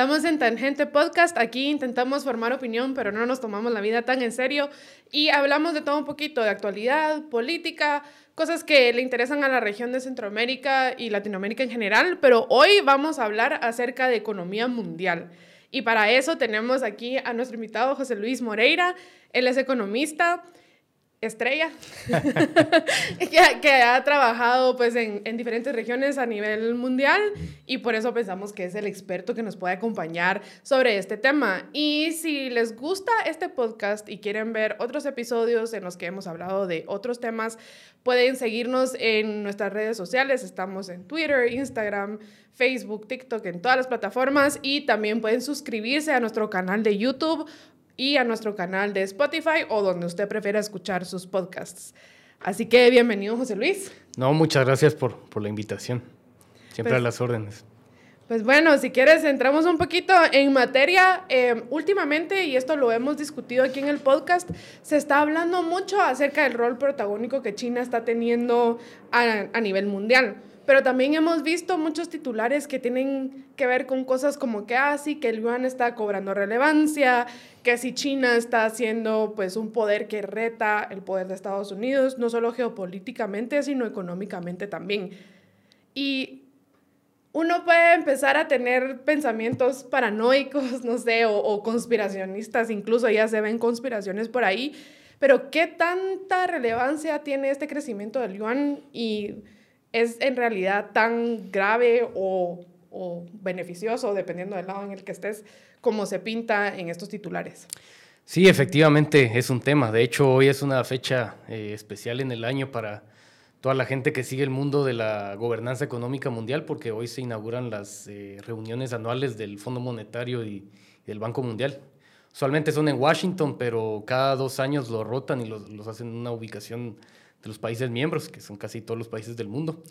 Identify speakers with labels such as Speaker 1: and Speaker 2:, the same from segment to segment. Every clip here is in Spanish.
Speaker 1: Estamos en Tangente Podcast. Aquí intentamos formar opinión, pero no nos tomamos la vida tan en serio. Y hablamos de todo un poquito, de actualidad, política, cosas que le interesan a la región de Centroamérica y Latinoamérica en general. Pero hoy vamos a hablar acerca de economía mundial. Y para eso tenemos aquí a nuestro invitado José Luis Moreira. Él es economista estrella que, ha trabajado pues en, en, diferentes regiones a nivel mundial y por eso pensamos que es el experto que nos puede acompañar sobre este tema. Y si les gusta este podcast y quieren ver otros episodios en los que hemos hablado de otros temas, pueden seguirnos en nuestras redes sociales. Estamos en Twitter, Instagram, Facebook, TikTok, en todas las plataformas y también pueden suscribirse a nuestro canal de YouTube y a nuestro canal de Spotify o donde usted prefiera escuchar sus podcasts. Así que bienvenido, José Luis.
Speaker 2: No, muchas gracias por, por la invitación. Siempre pues, a las órdenes.
Speaker 1: Pues bueno, si quieres, entramos un poquito en materia. Eh, últimamente, y esto lo hemos discutido aquí en el podcast, se está hablando mucho acerca del rol protagónico que China está teniendo a, a nivel mundial. Pero también hemos visto muchos titulares que tienen que ver con cosas como que ah, que el yuan está cobrando relevancia, que si China está haciendo pues un poder que reta el poder de Estados Unidos, no solo geopolíticamente, sino económicamente también. Y uno puede empezar a tener pensamientos paranoicos, no sé, o, o conspiracionistas, incluso ya se ven conspiraciones por ahí, pero ¿qué tanta relevancia tiene este crecimiento del yuan y es en realidad tan grave o, beneficioso, dependiendo del lado en el que estés, como se pinta en estos titulares.
Speaker 2: Sí, efectivamente es un tema. De hecho, hoy es una fecha eh, especial en el año para toda la gente que sigue el mundo de la gobernanza económica mundial, porque hoy se inauguran las eh, reuniones anuales del Fondo Monetario y, del Banco Mundial. Usualmente son en Washington, pero cada dos años lo rotan y los, los hacen en una ubicación de los países miembros, que son casi todos los países del mundo.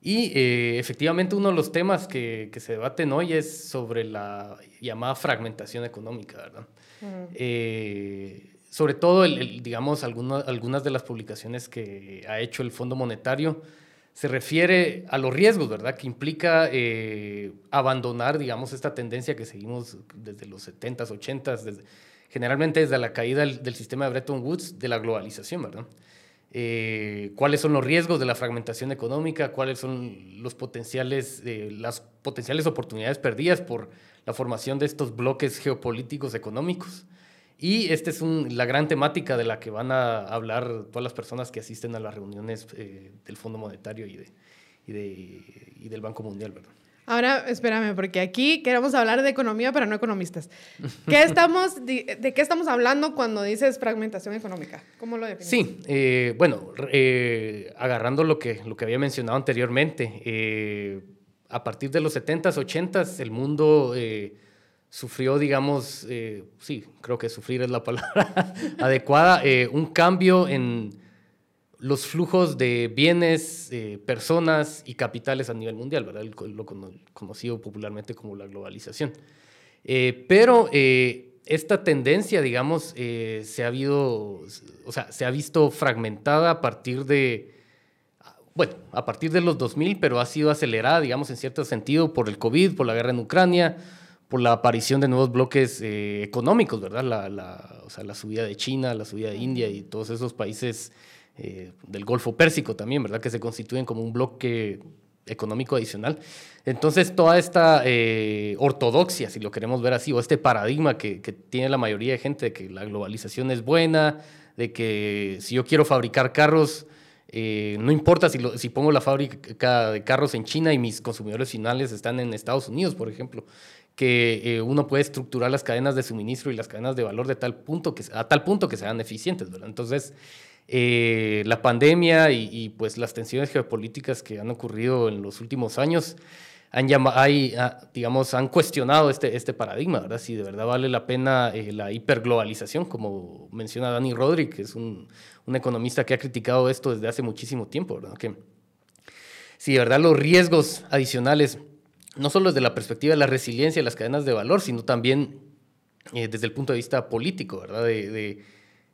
Speaker 2: Y eh, efectivamente uno de los temas que, que, se debaten hoy es sobre la llamada fragmentación económica, ¿verdad? Eh, sobre todo, el, digamos, algunas algunas de las publicaciones que ha hecho el Fondo Monetario se refiere a los riesgos, ¿verdad? Que implica eh, abandonar, digamos, esta tendencia que seguimos desde los 70s, 80s, desde, generalmente desde la caída del, del sistema de Bretton Woods, de la globalización, ¿verdad? Eh, cuáles son los riesgos de la fragmentación económica, cuáles son los potenciales, eh, las potenciales oportunidades perdidas por la formación de estos bloques geopolíticos económicos. Y esta es la gran temática de la que van a hablar todas las personas que asisten a las reuniones eh, del Fondo Monetario y, y, de, y del Banco Mundial. ¿verdad?
Speaker 1: Ahora, espérame, porque aquí queremos hablar de economía, pero no economistas. ¿Qué estamos, de, qué estamos hablando cuando dices fragmentación económica? ¿Cómo lo defines?
Speaker 2: Sí, eh, bueno, eh, agarrando lo que, lo que había mencionado anteriormente, eh, a partir de los 70s, 80s, el mundo sufrió, digamos, sí, creo que sufrir es la palabra adecuada, un cambio en los flujos de bienes, eh, personas y capitales a nivel mundial, ¿verdad? lo conocido popularmente como la globalización. Eh, pero eh, esta tendencia, digamos, se, ha visto fragmentada a partir de, bueno, a partir de los 2000, pero ha sido acelerada, digamos, en cierto sentido, por el COVID, por la guerra en Ucrania, por la aparición de nuevos bloques económicos, ¿verdad? La, la subida de China, la subida de India y todos esos países eh, del Golfo Pérsico también, ¿verdad? Que se constituyen como un bloque económico adicional. Entonces, toda esta eh, ortodoxia, si lo queremos ver así, o este paradigma que, tiene la mayoría de gente de que la globalización es buena, de que si yo quiero fabricar carros, eh, no importa si, pongo la fábrica de carros en China y mis consumidores finales están en Estados Unidos, por ejemplo, que uno puede estructurar las cadenas de suministro y las cadenas de valor a tal punto que sean eficientes, ¿verdad? Entonces, eh, la pandemia y, pues las tensiones geopolíticas que han ocurrido en los últimos años han, hay, ah, digamos, han cuestionado este, este paradigma, ¿verdad? Si de verdad vale la pena eh, la hiperglobalización, como menciona Dani Rodri, que es un, un, economista que ha criticado esto desde hace muchísimo tiempo, ¿verdad? Que si de verdad los riesgos adicionales, no solo desde la perspectiva de la resiliencia de las cadenas de valor, sino también eh, desde el punto de vista político, ¿verdad? de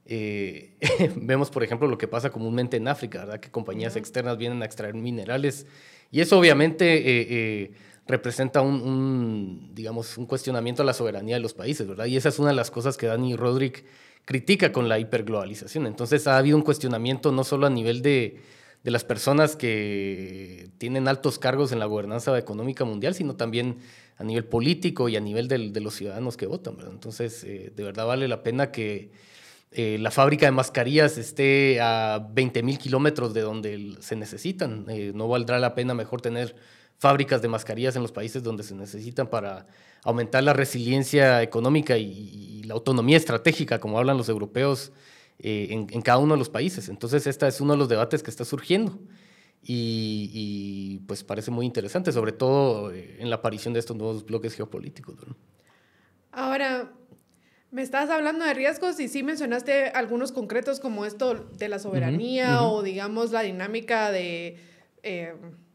Speaker 2: eh, vemos, por ejemplo, lo que pasa comúnmente en África, ¿verdad? Que compañías externas vienen a extraer minerales y eso obviamente eh, eh, representa un, digamos, un cuestionamiento a la soberanía de los países, ¿verdad? Y esa es una de las cosas que Dani Roderick critica con la hiperglobalización. Entonces ha habido un cuestionamiento no solo a nivel de, de las personas que tienen altos cargos en la gobernanza económica mundial, sino también a nivel político y a nivel de los ciudadanos que votan. ¿verdad? Entonces, eh, de verdad vale la pena que eh, la fábrica de mascarillas esté a 20 mil kilómetros de donde se necesitan. Eh, no valdrá la pena mejor tener fábricas de mascarillas en los países donde se necesitan para aumentar la resiliencia económica y la autonomía estratégica, como hablan los europeos eh, en, cada uno de los países. Entonces, este es uno de los debates que está surgiendo y, pues parece muy interesante, sobre todo en la aparición de estos nuevos bloques geopolíticos.
Speaker 1: Ahora, me estás hablando de riesgos y sí mencionaste algunos concretos como esto de la soberanía o digamos la dinámica de, eh,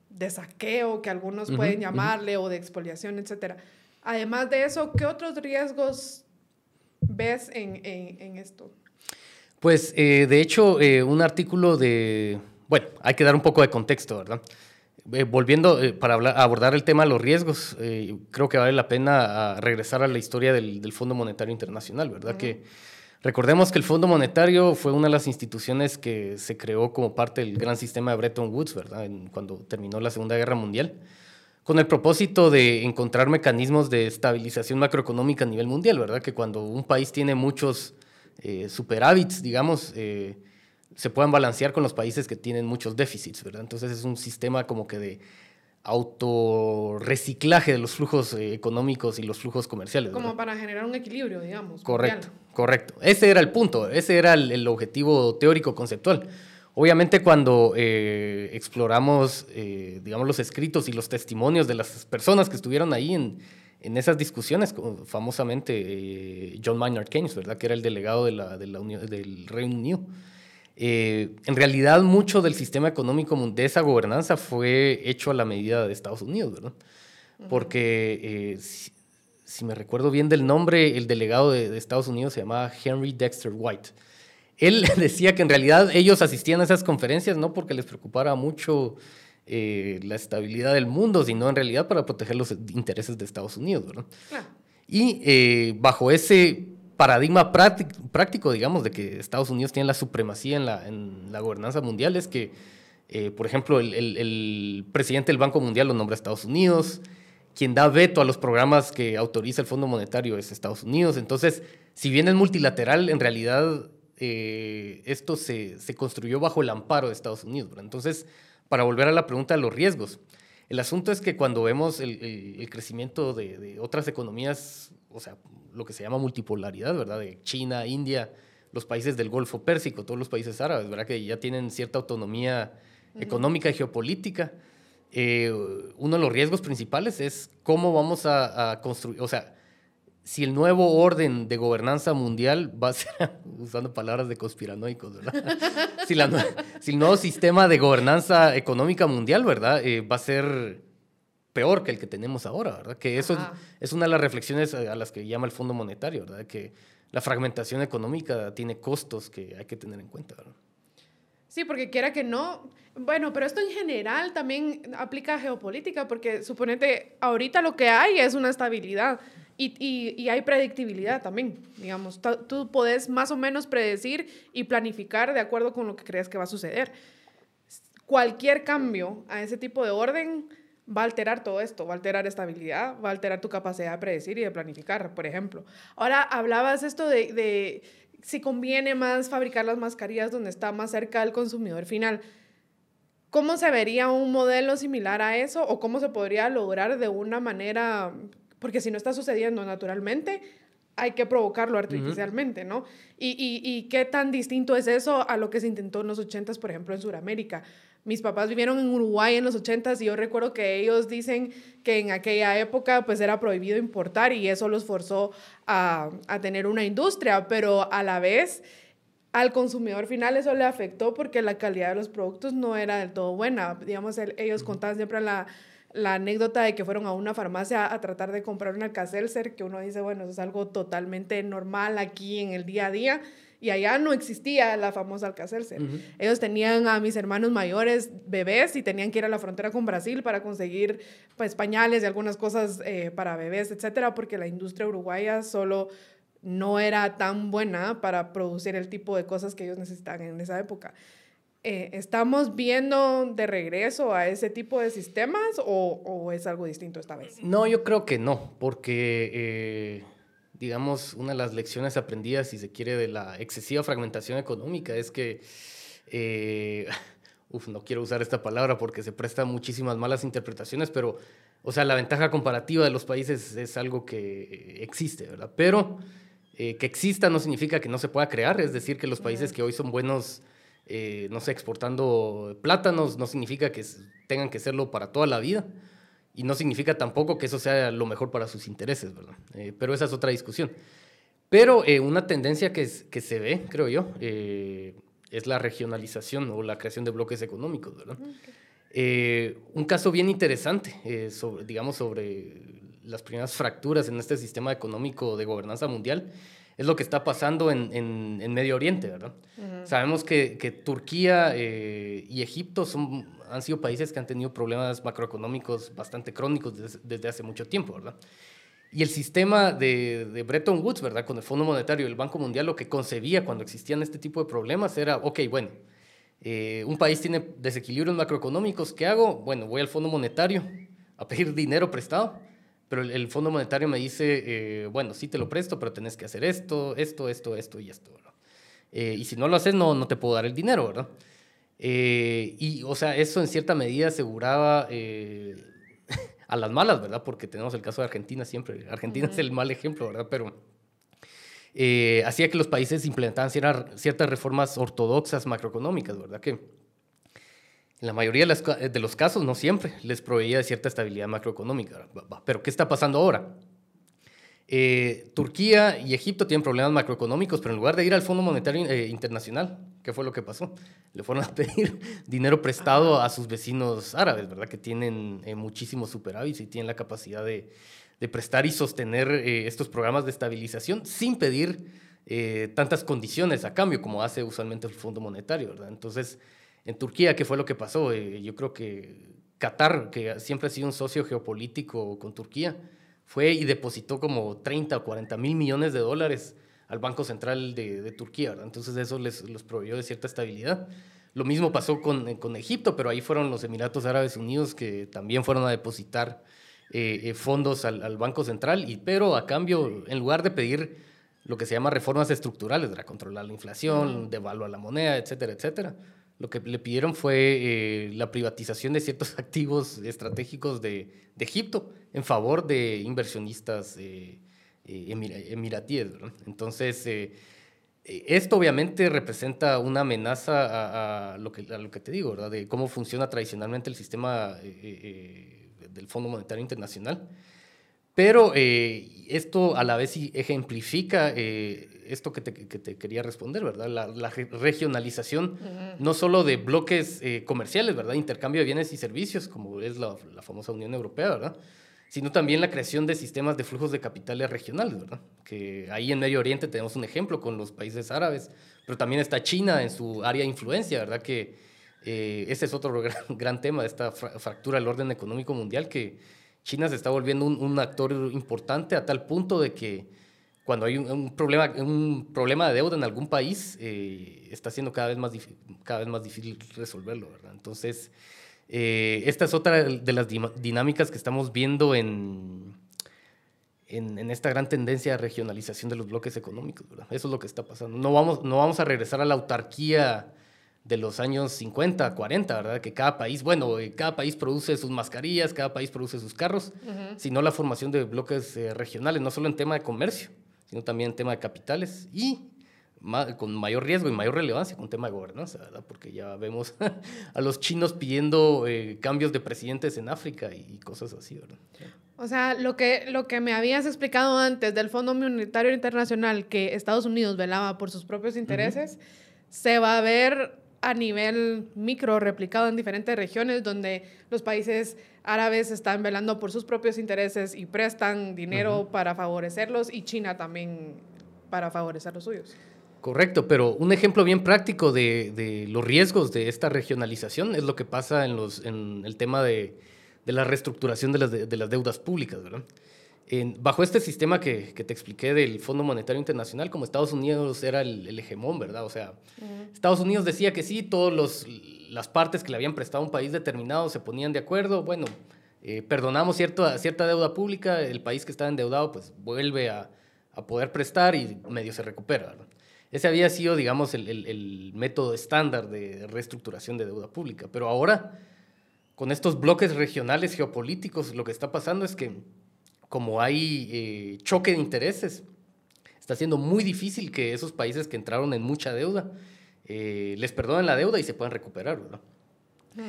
Speaker 1: de saqueo que algunos pueden llamarle o de expoliación, etc. Además de eso, ¿qué otros riesgos ves en, en, en esto?
Speaker 2: Pues eh, de hecho, eh, un artículo de... Bueno, hay que dar un poco de contexto, ¿verdad? Eh, volviendo para abordar el tema de los riesgos, creo que vale la pena ah, regresar a la historia del, Fondo Monetario Internacional, ¿verdad? Que recordemos que el Fondo Monetario fue una de las instituciones que se creó como parte del gran sistema de Bretton Woods, ¿verdad? cuando terminó la Segunda Guerra Mundial con el propósito de encontrar mecanismos de estabilización macroeconómica a nivel mundial, ¿verdad? Que cuando un país tiene muchos eh, superávits, digamos, eh, se puedan balancear con los países que tienen muchos déficits, ¿verdad? Entonces es un sistema como que de autorreciclaje de los flujos eh, económicos y los flujos comerciales.
Speaker 1: Como para generar un equilibrio, digamos.
Speaker 2: Correcto, correcto. Ese era el punto, ese era el, objetivo teórico conceptual. Obviamente cuando exploramos, digamos, los escritos y los testimonios de las personas que estuvieron ahí en, en esas discusiones, famosamente eh, John Maynard Keynes, ¿verdad? que era el delegado de la, de la Unión, del Reino Unido. Eh, en realidad, mucho del sistema económico de esa gobernanza fue hecho a la medida de Estados Unidos, ¿verdad? Porque, eh, si, me recuerdo bien del nombre, el delegado de, de Estados Unidos se llamaba Henry Dexter White. Él decía que en realidad ellos asistían a esas conferencias no porque les preocupara mucho eh, la estabilidad del mundo, sino en realidad para proteger los intereses de Estados Unidos. ¿verdad? Y eh, bajo ese paradigma práctico, digamos, de que Estados Unidos tiene la supremacía en la, gobernanza mundial, es que, eh, por ejemplo, el, presidente del Banco Mundial lo nombra Estados Unidos, quien da veto a los programas que autoriza el Fondo Monetario es Estados Unidos. Entonces, si bien es multilateral, en realidad esto se, construyó bajo el amparo de Estados Unidos. Entonces, para volver a la pregunta de los riesgos. El asunto es que cuando vemos el, crecimiento de, otras economías, o sea, lo que se llama multipolaridad, ¿verdad? De China, India, los países del Golfo Pérsico, todos los países árabes, ¿verdad? Que ya tienen cierta autonomía económica y geopolítica. Eh, uno de los riesgos principales es cómo vamos a, a construir, o sea, si el nuevo orden de gobernanza mundial va a ser, usando palabras de conspiranoicos, ¿verdad? si, el nuevo sistema de gobernanza económica mundial, ¿verdad? Eh, va a ser peor que el que tenemos ahora, ¿verdad? Que eso es una de las reflexiones a las que llama el Fondo Monetario, ¿verdad? Que la fragmentación económica tiene costos que hay que tener en cuenta, ¿verdad?
Speaker 1: Sí, porque quiera que no, bueno, pero esto en general también aplica a geopolítica, porque suponete, ahorita lo que hay es una estabilidad y, y, y, hay predictibilidad también, digamos. Tú puedes más o menos predecir y planificar de acuerdo con lo que crees que va a suceder. Cualquier cambio a ese tipo de orden va a alterar todo esto, va a alterar estabilidad, va a alterar tu capacidad de predecir y de planificar, por ejemplo. Ahora hablabas esto de, de si conviene más fabricar las mascarillas donde está más cerca del consumidor final. ¿Cómo se vería un modelo similar a eso o cómo se podría lograr de una manera porque si no está sucediendo naturalmente, hay que provocarlo artificialmente, ¿no? Y, y, y, qué tan distinto es eso a lo que se intentó en los 80s, por ejemplo, en Sudamérica. Mis papás vivieron en Uruguay en los 80s y yo recuerdo que ellos dicen que en aquella época pues era prohibido importar y eso los forzó a, a tener una industria, pero a la vez al consumidor final eso le afectó porque la calidad de los productos no era del todo buena. Digamos, ellos contaban siempre la la anécdota de que fueron a una farmacia a tratar de comprar un Alka-Seltzer, que uno dice, bueno, eso es algo totalmente normal aquí en el día a día, y allá no existía la famosa Alcacelser. Ellos tenían a mis hermanos mayores bebés y tenían que ir a la frontera con Brasil para conseguir pues pañales y algunas cosas eh, para bebés, etcétera, porque la industria uruguaya solo no era tan buena para producir el tipo de cosas que ellos necesitaban en esa época. Eh, ¿Estamos viendo de regreso a ese tipo de sistemas o, o, es algo distinto esta vez?
Speaker 2: No, yo creo que no, porque, eh, digamos, una de las lecciones aprendidas, si se quiere, de la excesiva fragmentación económica es que, eh, uf, no quiero usar esta palabra porque se presta muchísimas malas interpretaciones, pero, o sea, la ventaja comparativa de los países es algo que existe, ¿verdad? Pero que exista no significa que no se pueda crear, es decir, que los países que hoy son buenos eh, no sé, exportando plátanos, no significa que tengan que serlo para toda la vida y no significa tampoco que eso sea lo mejor para sus intereses, ¿verdad? Eh, pero esa es otra discusión. Pero eh, una tendencia que, que, se ve, creo yo, es la regionalización o la creación de bloques económicos, ¿verdad? un caso bien interesante, sobre, digamos, sobre las primeras fracturas en este sistema económico de gobernanza mundial, es lo que está pasando en, en, Medio Oriente, ¿verdad? Sabemos que, que Turquía eh, y Egipto son, han sido países que han tenido problemas macroeconómicos bastante crónicos desde, hace mucho tiempo, ¿verdad? Y el sistema de, de, Bretton Woods, ¿verdad? Con el Fondo Monetario y el Banco Mundial, lo que concebía cuando existían este tipo de problemas era, ok, bueno, eh, un país tiene desequilibrios macroeconómicos, ¿qué hago? Bueno, voy al Fondo Monetario a pedir dinero prestado pero el, Fondo Monetario me dice, eh, bueno, sí te lo presto, pero tenés que hacer esto, esto, esto, esto y esto. Eh, y si no lo haces, no, no te puedo dar el dinero, ¿verdad? Eh, y, o sea, eso en cierta medida aseguraba a las malas, ¿verdad? Porque tenemos el caso de Argentina siempre. Argentina es el mal ejemplo, ¿verdad? Pero hacía que los países implementaran ciertas reformas ortodoxas macroeconómicas, ¿verdad? Que en la mayoría de, los casos, no siempre, les proveía de cierta estabilidad macroeconómica. Pero ¿qué está pasando ahora? Eh, Turquía y Egipto tienen problemas macroeconómicos, pero en lugar de ir al Fondo Monetario eh, Internacional, ¿qué fue lo que pasó? Le fueron a pedir dinero prestado a sus vecinos árabes, ¿verdad? Que tienen eh, muchísimos superávits y tienen la capacidad de, de prestar y sostener estos programas de estabilización sin pedir tantas condiciones a cambio como hace usualmente el Fondo Monetario, ¿verdad? Entonces, en Turquía, ¿qué fue lo que pasó? Eh, yo creo que Qatar, que siempre ha sido un socio geopolítico con Turquía, fue y depositó como 30 o 40 mil millones de dólares al Banco Central de, Turquía. Entonces eso les, los proveyó de cierta estabilidad. Lo mismo pasó con, eh, con, Egipto, pero ahí fueron los Emiratos Árabes Unidos que también fueron a depositar eh, fondos al, al, Banco Central, y, pero a cambio, en lugar de pedir lo que se llama reformas estructurales, para controlar la inflación, devaluar la moneda, etcétera, etcétera, lo que le pidieron fue eh, la privatización de ciertos activos estratégicos de, de Egipto en favor de inversionistas eh, eh, emiratíes. Entonces, esto obviamente representa una amenaza a, lo que, te digo, de cómo funciona tradicionalmente el sistema del Fondo Monetario Internacional. Pero esto a la vez ejemplifica esto que te, que te, quería responder, ¿verdad? La, la regionalización no solo de bloques eh, comerciales, ¿verdad? Intercambio de bienes y servicios, como es la, la, famosa Unión Europea, ¿verdad? Sino también la creación de sistemas de flujos de capitales regionales, ¿verdad? Que ahí en Medio Oriente tenemos un ejemplo con los países árabes, pero también está China en su área de influencia, ¿verdad? Que eh, ese es otro gran, gran tema de esta fractura del orden económico mundial, que China se está volviendo un, un actor importante a tal punto de que cuando hay un, problema, un problema de deuda en algún país, eh, está siendo cada vez, más cada vez más difícil resolverlo, ¿verdad? Entonces, eh, esta es otra de las dinámicas que estamos viendo en, en, esta gran tendencia de regionalización de los bloques económicos, ¿verdad? Eso es lo que está pasando. No vamos, no vamos a regresar a la autarquía de los años 50, 40, ¿verdad? Que cada país, bueno, eh, cada país produce sus mascarillas, cada país produce sus carros, sino la formación de bloques regionales, no solo en tema de comercio, sino también tema de capitales y con mayor riesgo y mayor relevancia con tema de gobernanza, ¿verdad? Porque ya vemos a los chinos pidiendo eh, cambios de presidentes en África y cosas así, ¿verdad?
Speaker 1: O sea, lo que, lo que me habías explicado antes del Fondo Monetario Internacional, que Estados Unidos velaba por sus propios intereses, se va a ver a nivel micro replicado en diferentes regiones donde los países árabes están velando por sus propios intereses y prestan dinero para favorecerlos y China también para favorecer los suyos.
Speaker 2: Correcto, pero un ejemplo bien práctico de, de, los riesgos de esta regionalización es lo que pasa en, los, en el tema de, de la reestructuración de las, de, las deudas públicas, ¿verdad? En, bajo este sistema que, que, te expliqué del Fondo Monetario Internacional, como Estados Unidos era el, el hegemón, ¿verdad? O sea, Estados Unidos decía que sí, todas las partes que le habían prestado a un país determinado se ponían de acuerdo, bueno, eh, perdonamos cierto, cierta deuda pública, el país que estaba endeudado pues vuelve a, a poder prestar y medio se recupera, ¿verdad? Ese había sido, digamos, el, el, el, método estándar de reestructuración de deuda pública. Pero ahora, con estos bloques regionales geopolíticos, lo que está pasando es que como hay eh, choque de intereses, está siendo muy difícil que esos países que entraron en mucha deuda eh, les perdonen la deuda y se puedan recuperar. ¿verdad? Mm.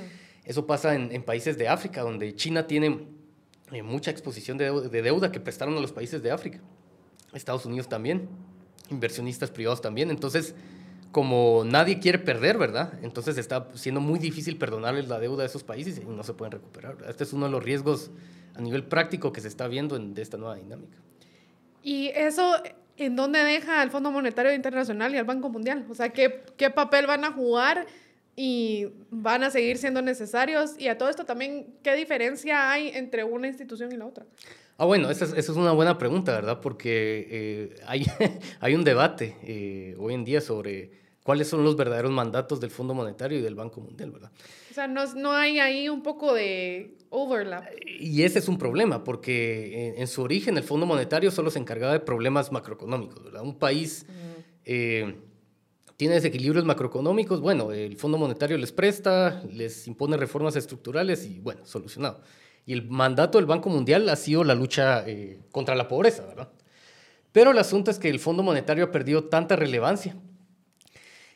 Speaker 2: Eso pasa en, en, países de África, donde China tiene eh, mucha exposición de, de deuda que prestaron a los países de África. Estados Unidos también inversionistas privados también. Entonces, como nadie quiere perder, ¿verdad? Entonces está siendo muy difícil perdonarles la deuda a esos países y no se pueden recuperar. Este es uno de los riesgos a nivel práctico que se está viendo en, de esta nueva dinámica.
Speaker 1: ¿Y eso en dónde deja el Fondo Monetario Internacional y el Banco Mundial? O sea, ¿qué, qué papel van a jugar y van a seguir siendo necesarios? Y a todo esto también, ¿qué diferencia hay entre una institución y la otra?
Speaker 2: Ah, bueno, esa es, esa es, una buena pregunta, ¿verdad? Porque eh, hay, hay un debate eh, hoy en día sobre cuáles son los verdaderos mandatos del Fondo Monetario y del Banco Mundial, ¿verdad?
Speaker 1: O sea, no, no hay ahí un poco de overlap.
Speaker 2: Y ese es un problema, porque en, en su origen el Fondo Monetario solo se encargaba de problemas macroeconómicos, ¿verdad? Un país... Uh -huh. eh, tiene desequilibrios macroeconómicos, bueno, el Fondo Monetario les presta, les impone reformas estructurales y bueno, solucionado. Y el mandato del Banco Mundial ha sido la lucha eh, contra la pobreza, ¿verdad? Pero el asunto es que el Fondo Monetario ha perdido tanta relevancia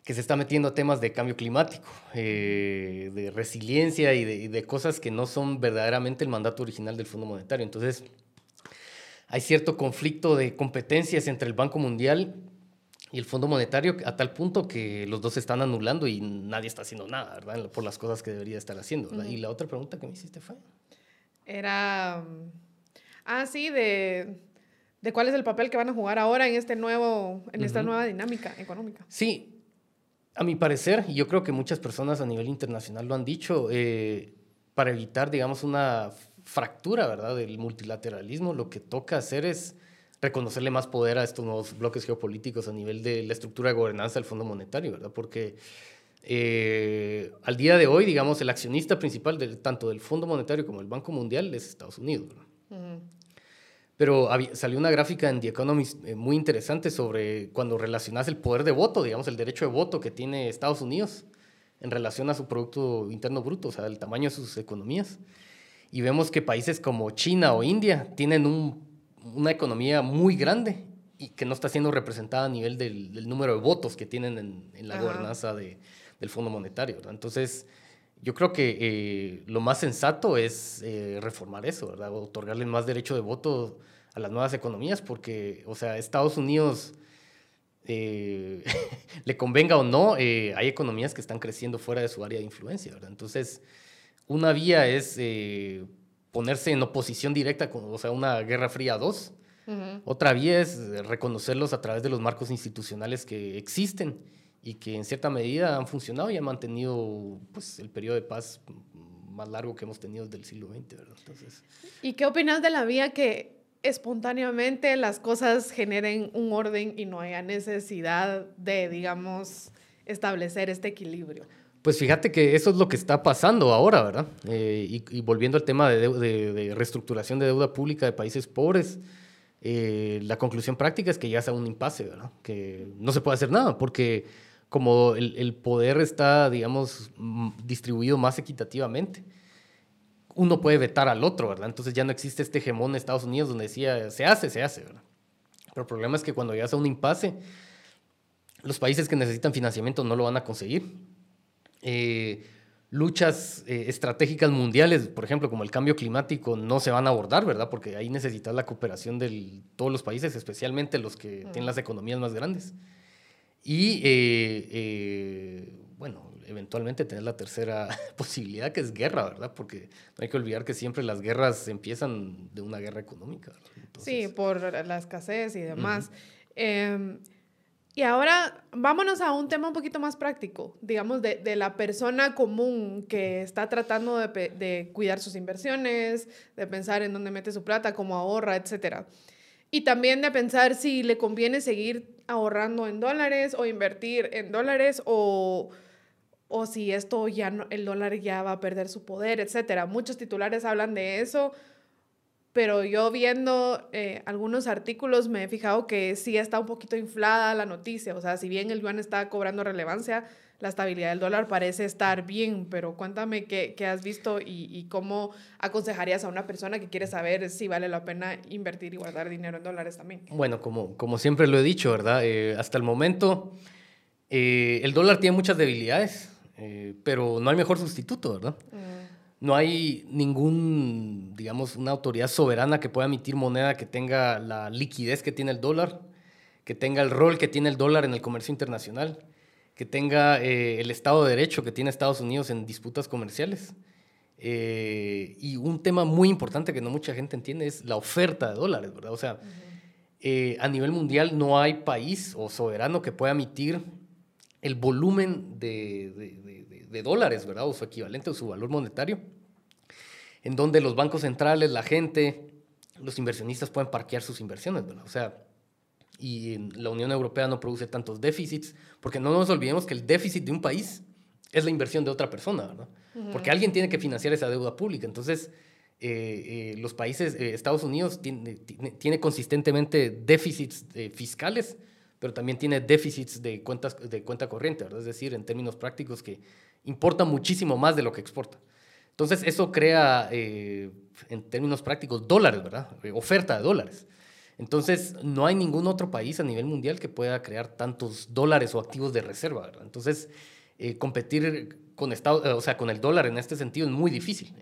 Speaker 2: que se está metiendo a temas de cambio climático, eh, de resiliencia y de, y de, cosas que no son verdaderamente el mandato original del Fondo Monetario. Entonces, hay cierto conflicto de competencias entre el Banco Mundial y el Fondo Monetario a tal punto que los dos se están anulando y nadie está haciendo nada, ¿verdad? Por las cosas que debería estar haciendo. Uh -huh. Y la otra pregunta que me hiciste fue...
Speaker 1: Era... Ah, sí, de, de cuál es el papel que van a jugar ahora en, este nuevo, en uh -huh. esta nueva dinámica económica.
Speaker 2: Sí, a mi parecer, y yo creo que muchas personas a nivel internacional lo han dicho, eh, para evitar, digamos, una fractura, ¿verdad?, del multilateralismo, lo que toca hacer es reconocerle más poder a estos nuevos bloques geopolíticos a nivel de la estructura de gobernanza del Fondo Monetario, ¿verdad? Porque eh, al día de hoy, digamos, el accionista principal de, tanto del Fondo Monetario como del Banco Mundial es Estados Unidos. Uh -huh. Pero había, salió una gráfica en The Economist eh, muy interesante sobre cuando relacionas el poder de voto, digamos, el derecho de voto que tiene Estados Unidos en relación a su Producto Interno Bruto, o sea, el tamaño de sus economías. Y vemos que países como China o India tienen un, una economía muy grande y que no está siendo representada a nivel del, del número de votos que tienen en, en la Ajá. gobernanza de, del Fondo Monetario. ¿verdad? Entonces, yo creo que eh, lo más sensato es eh, reformar eso, ¿verdad? otorgarle más derecho de voto a las nuevas economías, porque, o sea, Estados Unidos, eh, le convenga o no, eh, hay economías que están creciendo fuera de su área de influencia, ¿verdad? Entonces, una vía es eh, ponerse en oposición directa, con, o sea, una Guerra Fría 2. Uh -huh. Otra vía es reconocerlos a través de los marcos institucionales que existen y que en cierta medida han funcionado y han mantenido pues, el periodo de paz más largo que hemos tenido desde el siglo XX. ¿verdad? Entonces,
Speaker 1: ¿Y qué opinas de la vía que espontáneamente las cosas generen un orden y no haya necesidad de, digamos, establecer este equilibrio?
Speaker 2: Pues fíjate que eso es lo que está pasando ahora, ¿verdad? Eh, y, volviendo al tema de, de, de, reestructuración de deuda pública de países pobres, eh, la conclusión práctica es que ya sea un impasse, ¿verdad? Que no se puede hacer nada porque como el, poder está, digamos, distribuido más equitativamente, uno puede vetar al otro, ¿verdad? Entonces ya no existe este hegemón en Estados Unidos donde decía, se hace, se hace, ¿verdad? Pero el problema es que cuando llegas a un impasse, los países que necesitan financiamiento no lo van a conseguir. Eh, luchas eh, estratégicas mundiales, por ejemplo, como el cambio climático, no se van a abordar, ¿verdad? Porque ahí necesitas la cooperación de todos los países, especialmente los que mm. tienen las economías más grandes. Y, eh, eh, bueno, eventualmente tener la tercera posibilidad, que es guerra, ¿verdad? Porque no hay que olvidar que siempre las guerras empiezan de una guerra económica.
Speaker 1: Entonces, sí, por la escasez y demás. Uh -huh. eh, Y ahora vámonos a un tema un poquito más práctico, digamos, de, de la persona común que está tratando de, de, cuidar sus inversiones, de pensar en dónde mete su plata, cómo ahorra, etc. Y también de pensar si le conviene seguir ahorrando en dólares o invertir en dólares o, o si esto ya no, el dólar ya va a perder su poder, etc. Muchos titulares hablan de eso pero yo viendo eh, algunos artículos me he fijado que sí está un poquito inflada la noticia, o sea, si bien el yuan está cobrando relevancia, la estabilidad del dólar parece estar bien, pero cuéntame qué, qué has visto y, y, cómo aconsejarías a una persona que quiere saber si vale la pena invertir y guardar dinero en dólares también.
Speaker 2: Bueno, como, como siempre lo he dicho, ¿verdad? Eh, hasta el momento eh, el dólar tiene muchas debilidades, pero no hay mejor sustituto, ¿verdad? Mm no hay ningún, digamos, una autoridad soberana que pueda emitir moneda que tenga la liquidez que tiene el dólar, que tenga el rol que tiene el dólar en el comercio internacional, que tenga eh, el Estado de Derecho que tiene Estados Unidos en disputas comerciales. Eh, y un tema muy importante que no mucha gente entiende es la oferta de dólares, ¿verdad? O sea, eh, a nivel mundial no hay país o soberano que pueda emitir el volumen de, de dólares, ¿verdad? O su equivalente o su valor monetario, en donde los bancos centrales, la gente, los inversionistas pueden parquear sus inversiones, ¿verdad? O sea, y la Unión Europea no produce tantos déficits, porque no nos olvidemos que el déficit de un país es la inversión de otra persona, ¿verdad? Porque alguien tiene que financiar esa deuda pública. Entonces, eh, eh, los países, eh, Estados Unidos tiene, tiene, consistentemente déficits fiscales, pero también tiene déficits de, cuentas, de cuenta corriente, ¿verdad? Es decir, en términos prácticos que importa muchísimo más de lo que exporta. Entonces, eso crea, eh, en términos prácticos, dólares, ¿verdad? Eh, oferta de dólares. Entonces, no hay ningún otro país a nivel mundial que pueda crear tantos dólares o activos de reserva, ¿verdad? Entonces, eh, competir con, Estado, o sea, con el dólar en este sentido es muy difícil.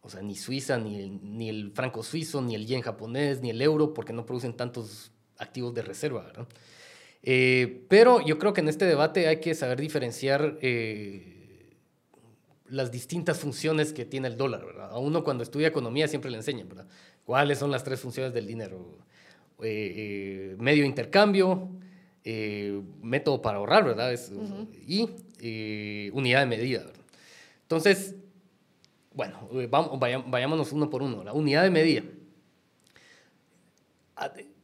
Speaker 2: o sea, ni Suiza, ni el, ni el franco suizo, ni el yen japonés, ni el euro, porque no producen tantos activos de reserva, ¿verdad? Pero yo creo que en este debate hay que saber diferenciar las distintas funciones que tiene el dólar, ¿verdad? A uno cuando estudia economía siempre le enseñan, ¿verdad? ¿Cuáles son las tres funciones del dinero? Eh, medio de intercambio, método para ahorrar, ¿verdad? Y unidad de medida, ¿verdad? Entonces, bueno, vamos, vayámonos uno por uno. La unidad de medida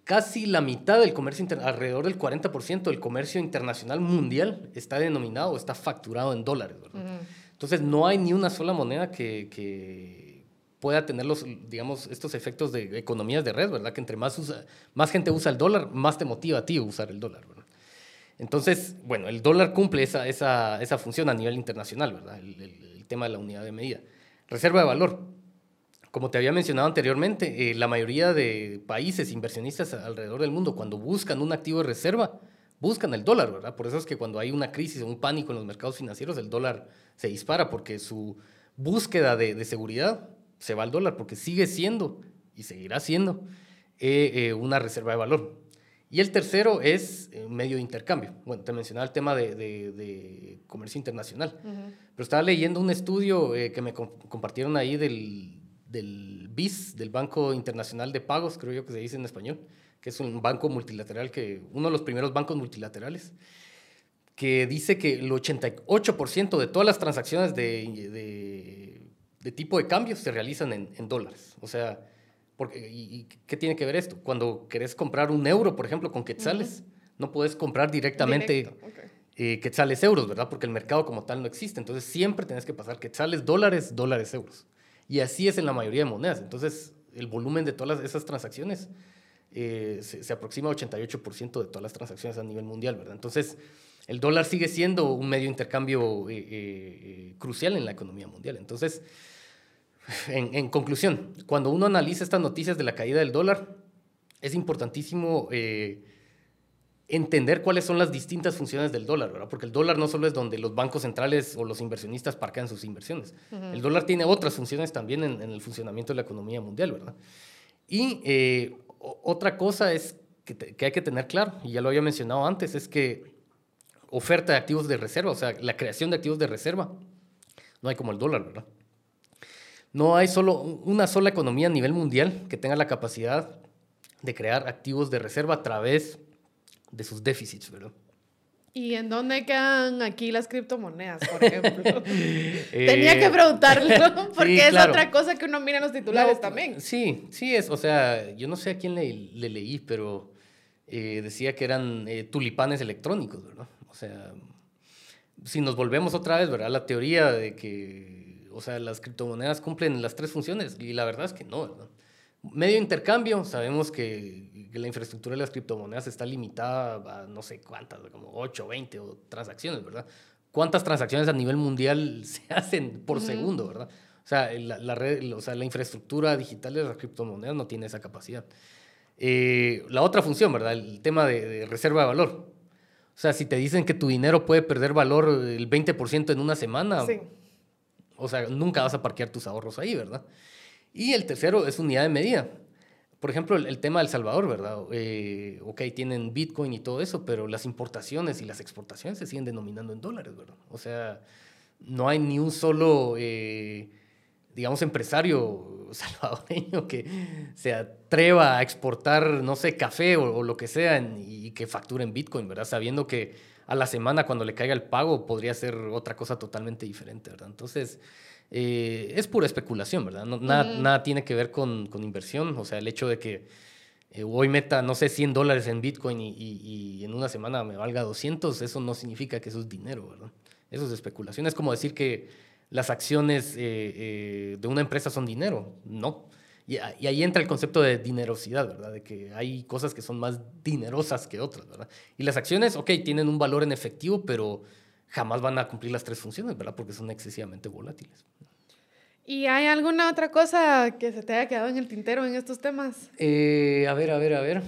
Speaker 2: casi la mitad del comercio, alrededor del 40% del comercio internacional mundial está denominado, está facturado en dólares. Entonces no hay ni una sola moneda que, pueda tener los, digamos, estos efectos de economías de red, ¿verdad? Que entre más, usa, más gente usa el dólar, más te motiva a ti usar el dólar. Entonces, bueno, el dólar cumple esa, esa, esa función a nivel internacional, ¿verdad? El, el tema de la unidad de medida. Reserva de valor como te había mencionado anteriormente, eh, la mayoría de países inversionistas alrededor del mundo, cuando buscan un activo de reserva, buscan el dólar, ¿verdad? Por eso es que cuando hay una crisis o un pánico en los mercados financieros, el dólar se dispara, porque su búsqueda de, seguridad se va al dólar, porque sigue siendo y seguirá siendo eh, eh, una reserva de valor. Y el tercero es medio de intercambio. Bueno, te mencionaba el tema de, comercio internacional, pero estaba leyendo un estudio que me compartieron ahí del del BIS, del Banco Internacional de Pagos, creo yo que se dice en español, que es un banco multilateral, que, uno de los primeros bancos multilaterales, que dice que el 88% de todas las transacciones de, de, tipo de cambio se realizan en, en dólares. O sea, porque, y, qué tiene que ver esto? Cuando querés comprar un euro, por ejemplo, con quetzales, no puedes comprar directamente eh, quetzales euros, ¿verdad? Porque el mercado como tal no existe. Entonces siempre tenés que pasar quetzales dólares, dólares euros. Y así es en la mayoría de monedas. Entonces, el volumen de todas esas transacciones eh, se, aproxima al 88% de todas las transacciones a nivel mundial, ¿verdad? Entonces, el dólar sigue siendo un medio de intercambio eh, eh, crucial en la economía mundial. Entonces, en, en, conclusión, cuando uno analiza estas noticias de la caída del dólar, es importantísimo entender cuáles son las distintas funciones del dólar, ¿verdad? Porque el dólar no solo es donde los bancos centrales o los inversionistas parquean sus inversiones. El dólar tiene otras funciones también en, el funcionamiento de la economía mundial, ¿verdad? Y eh, otra cosa es que, hay que tener claro, y ya lo había mencionado antes, es que oferta de activos de reserva, o sea, la creación de activos de reserva, no hay como el dólar, ¿verdad? No hay solo una sola economía a nivel mundial que tenga la capacidad de crear activos de reserva a través de sus déficits, ¿verdad?
Speaker 1: ¿Y en dónde quedan aquí las criptomonedas, por ejemplo? Tenía que preguntarlo, porque es otra cosa que uno mira en los titulares también.
Speaker 2: Sí, sí es, o sea, yo no sé a quién le, le leí, pero eh, decía que eran eh, tulipanes electrónicos, ¿verdad? O sea, si nos volvemos otra vez, ¿verdad? La teoría de que, o sea, las criptomonedas cumplen las tres funciones, y la verdad es que no, ¿verdad? Medio intercambio, sabemos que, la infraestructura de las criptomonedas está limitada a no sé cuántas, como 8, 20 o transacciones, ¿verdad? ¿Cuántas transacciones a nivel mundial se hacen por segundo, ¿verdad? O sea, la, red, o sea, la infraestructura digital de las criptomonedas no tiene esa capacidad. Eh, la otra función, ¿verdad? El tema de, reserva de valor. O sea, si te dicen que tu dinero puede perder valor el 20% en una semana, o sea, nunca vas a parquear tus ahorros ahí, ¿verdad? Y el tercero es unidad de medida. Por ejemplo, el, tema del Salvador, ¿verdad? Eh, ok, tienen Bitcoin y todo eso, pero las importaciones y las exportaciones se siguen denominando en dólares, ¿verdad? O sea, no hay ni un solo, eh, digamos, empresario salvadoreño que se atreva a exportar, no sé, café o, lo que sea y que facture en Bitcoin, ¿verdad? Sabiendo que a la semana cuando le caiga el pago podría ser otra cosa totalmente diferente, ¿verdad? Entonces, eh, es pura especulación, ¿verdad? nada, nada, tiene que ver con, con, inversión. O sea, el hecho de que eh, hoy meta, no sé, 100 dólares en Bitcoin y, y, en una semana me valga 200, eso no significa que eso es dinero, ¿verdad? Eso es especulación. Es como decir que las acciones eh, de una empresa son dinero. No. Y, y, ahí entra el concepto de dinerosidad, ¿verdad? De que hay cosas que son más dinerosas que otras, ¿verdad? Y las acciones, ok, tienen un valor en efectivo, pero jamás van a cumplir las tres funciones, ¿verdad? Porque son excesivamente volátiles.
Speaker 1: ¿Y hay alguna otra cosa que se te haya quedado en el tintero en estos temas?
Speaker 2: Eh, a ver, a ver, a ver.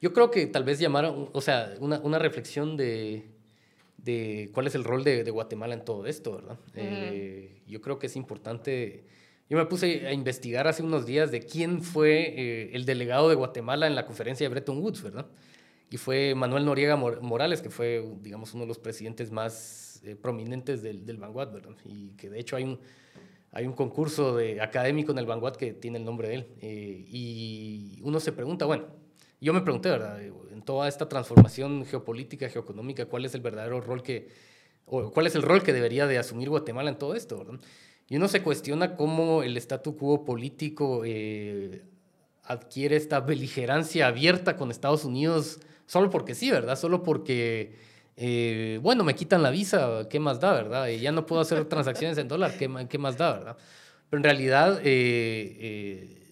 Speaker 2: Yo creo que tal vez llamar, o sea, una, una reflexión de, de, cuál es el rol de, de Guatemala en todo esto, ¿verdad? Eh, yo creo que es importante. Yo me puse a investigar hace unos días de quién fue eh, el delegado de Guatemala en la conferencia de Bretton Woods, ¿verdad? Y fue Manuel Noriega Morales, que fue, digamos, uno de los presidentes más eh, prominentes del, del Vanguard, ¿verdad? Y que de hecho hay un, hay un concurso de académico en el Vanguard que tiene el nombre de él. Eh, y uno se pregunta, bueno, yo me pregunté, ¿verdad? En toda esta transformación geopolítica, geoeconómica, ¿cuál es el verdadero rol que, o cuál es el rol que debería de asumir Guatemala en todo esto, ¿verdad? Y uno se cuestiona cómo el statu quo político eh, adquiere esta beligerancia abierta con Estados Unidos solo porque sí, ¿verdad? Solo porque, eh, bueno, me quitan la visa, ¿qué más da, verdad? Y ya no puedo hacer transacciones en dólar, ¿qué, ¿qué, más da, verdad? Pero en realidad, eh, eh,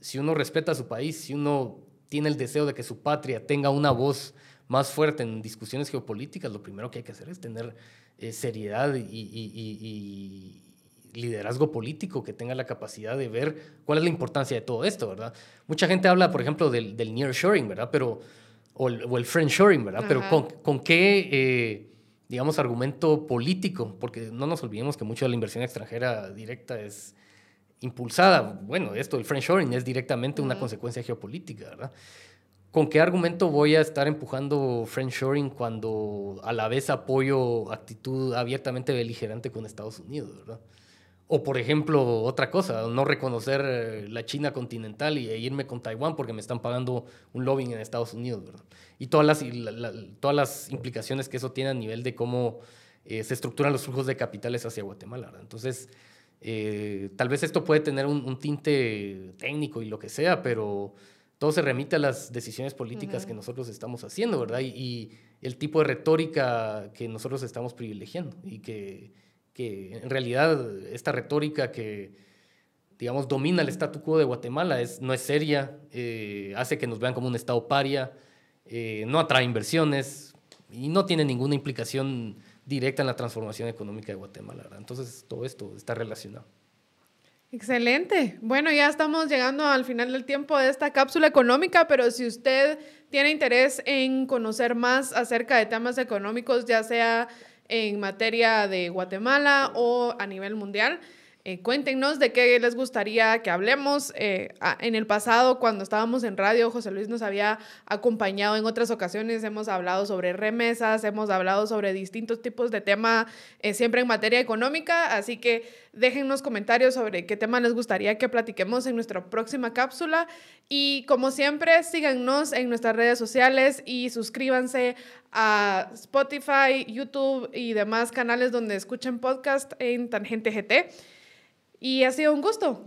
Speaker 2: si uno respeta a su país, si uno tiene el deseo de que su patria tenga una voz más fuerte en discusiones geopolíticas, lo primero que hay que hacer es tener seriedad y, y, liderazgo político que tenga la capacidad de ver cuál es la importancia de todo esto, ¿verdad? Mucha gente habla, por ejemplo, del, del nearshoring, ¿verdad? Pero o el, o el friendshoring, ¿verdad? Pero con, con qué, eh, digamos, argumento político, porque no nos olvidemos que mucho de la inversión extranjera directa es impulsada, bueno, esto, el friendshoring es directamente una consecuencia geopolítica, ¿verdad? ¿Con qué argumento voy a estar empujando friendshoring cuando a la vez apoyo actitud abiertamente beligerante con Estados Unidos, ¿verdad? O, por ejemplo, otra cosa, no reconocer eh, la China continental y, e irme con Taiwán porque me están pagando un lobbying en Estados Unidos, ¿verdad? Y todas las, todas las implicaciones que eso tiene a nivel de cómo eh, se estructuran los flujos de capitales hacia Guatemala, ¿verdad? Entonces, eh, tal vez esto puede tener un, tinte técnico y lo que sea, pero todo se remite a las decisiones políticas que nosotros estamos haciendo, ¿verdad? Y, y, el tipo de retórica que nosotros estamos privilegiando y que que en realidad esta retórica que, digamos, domina el statu quo de Guatemala es, no es seria, eh, hace que nos vean como un Estado paria, eh, no atrae inversiones y no tiene ninguna implicación directa en la transformación económica de Guatemala. Entonces, todo esto está relacionado.
Speaker 1: Excelente. Bueno, ya estamos llegando al final del tiempo de esta cápsula económica, pero si usted tiene interés en conocer más acerca de temas económicos, ya sea en materia de Guatemala o a nivel mundial. Eh, cuéntenos de qué les gustaría que hablemos. Eh, en el pasado, cuando estábamos en radio, José Luis nos había acompañado en otras ocasiones. Hemos hablado sobre remesas, hemos hablado sobre distintos tipos de tema, eh, siempre en materia económica. Así que déjennos comentarios sobre qué tema les gustaría que platiquemos en nuestra próxima cápsula. Y como siempre, síganos en nuestras redes sociales y suscríbanse a Spotify, YouTube y demás canales donde escuchen podcast en Tangente GT. Y ha sido un gusto.